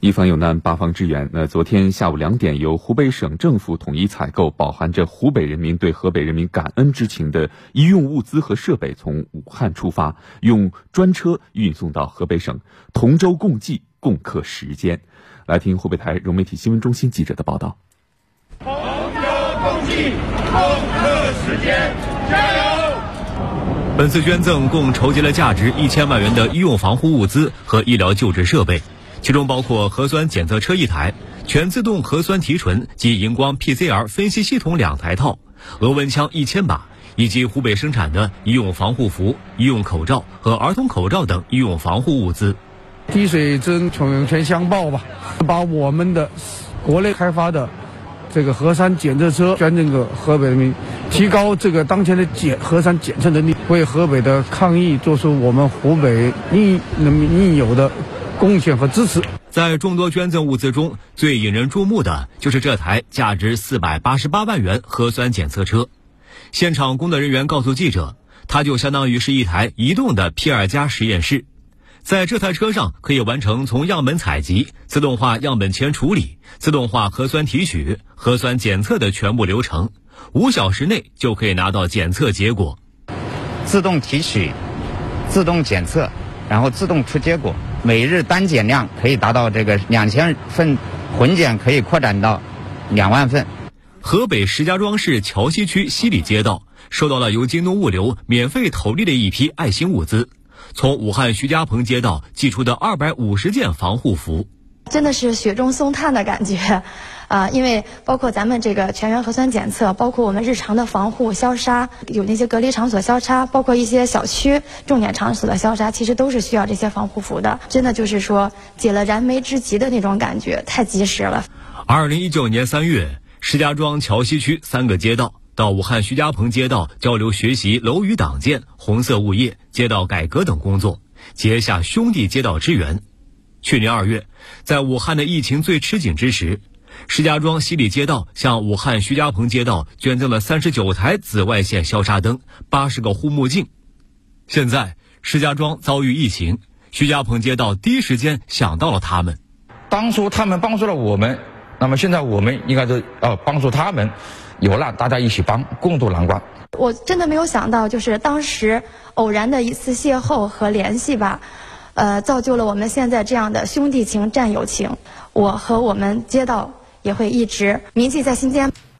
一方有难，八方支援。那昨天下午两点，由湖北省政府统一采购，饱含着湖北人民对河北人民感恩之情的医用物资和设备，从武汉出发，用专车运送到河北省，同舟共济，共克时艰。来听湖北台融媒体新闻中心记者的报道。同舟共济，共克时艰，加油！本次捐赠共筹集了价值一千万元的医用防护物资和医疗救治设备。其中包括核酸检测车一台、全自动核酸提纯及荧光 PCR 分析系统两台套、额温枪一千把，以及湖北生产的医用防护服、医用口罩和儿童口罩等医用防护物资。滴水恩，涌泉相报吧，把我们的国内开发的这个核酸检测车捐赠给河北人民，提高这个当前的检核酸检测能力，为河北的抗疫做出我们湖北应人民应有的。贡献和支持。在众多捐赠物资中，最引人注目的就是这台价值四百八十八万元核酸检测车。现场工作人员告诉记者，它就相当于是一台移动的 P 二加实验室。在这台车上，可以完成从样本采集、自动化样本前处理、自动化核酸提取、核酸检测的全部流程，五小时内就可以拿到检测结果。自动提取、自动检测，然后自动出结果。每日单检量可以达到这个两千份，混检可以扩展到两万份。河北石家庄市桥西区西里街道收到了由京东物流免费投递的一批爱心物资，从武汉徐家棚街道寄出的二百五十件防护服。真的是雪中送炭的感觉，啊，因为包括咱们这个全员核酸检测，包括我们日常的防护消杀，有那些隔离场所消杀，包括一些小区重点场所的消杀，其实都是需要这些防护服的。真的就是说解了燃眉之急的那种感觉，太及时了。二零一九年三月，石家庄桥西区三个街道到武汉徐家棚街道交流学习楼宇党建、红色物业、街道改革等工作，结下兄弟街道之缘。去年二月，在武汉的疫情最吃紧之时，石家庄西里街道向武汉徐家棚街道捐赠了三十九台紫外线消杀灯、八十个护目镜。现在石家庄遭遇疫情，徐家棚街道第一时间想到了他们。当初他们帮助了我们，那么现在我们应该是要帮助他们。有难大家一起帮，共度难关。我真的没有想到，就是当时偶然的一次邂逅和联系吧。呃，造就了我们现在这样的兄弟情、战友情。我和我们街道也会一直铭记在心间。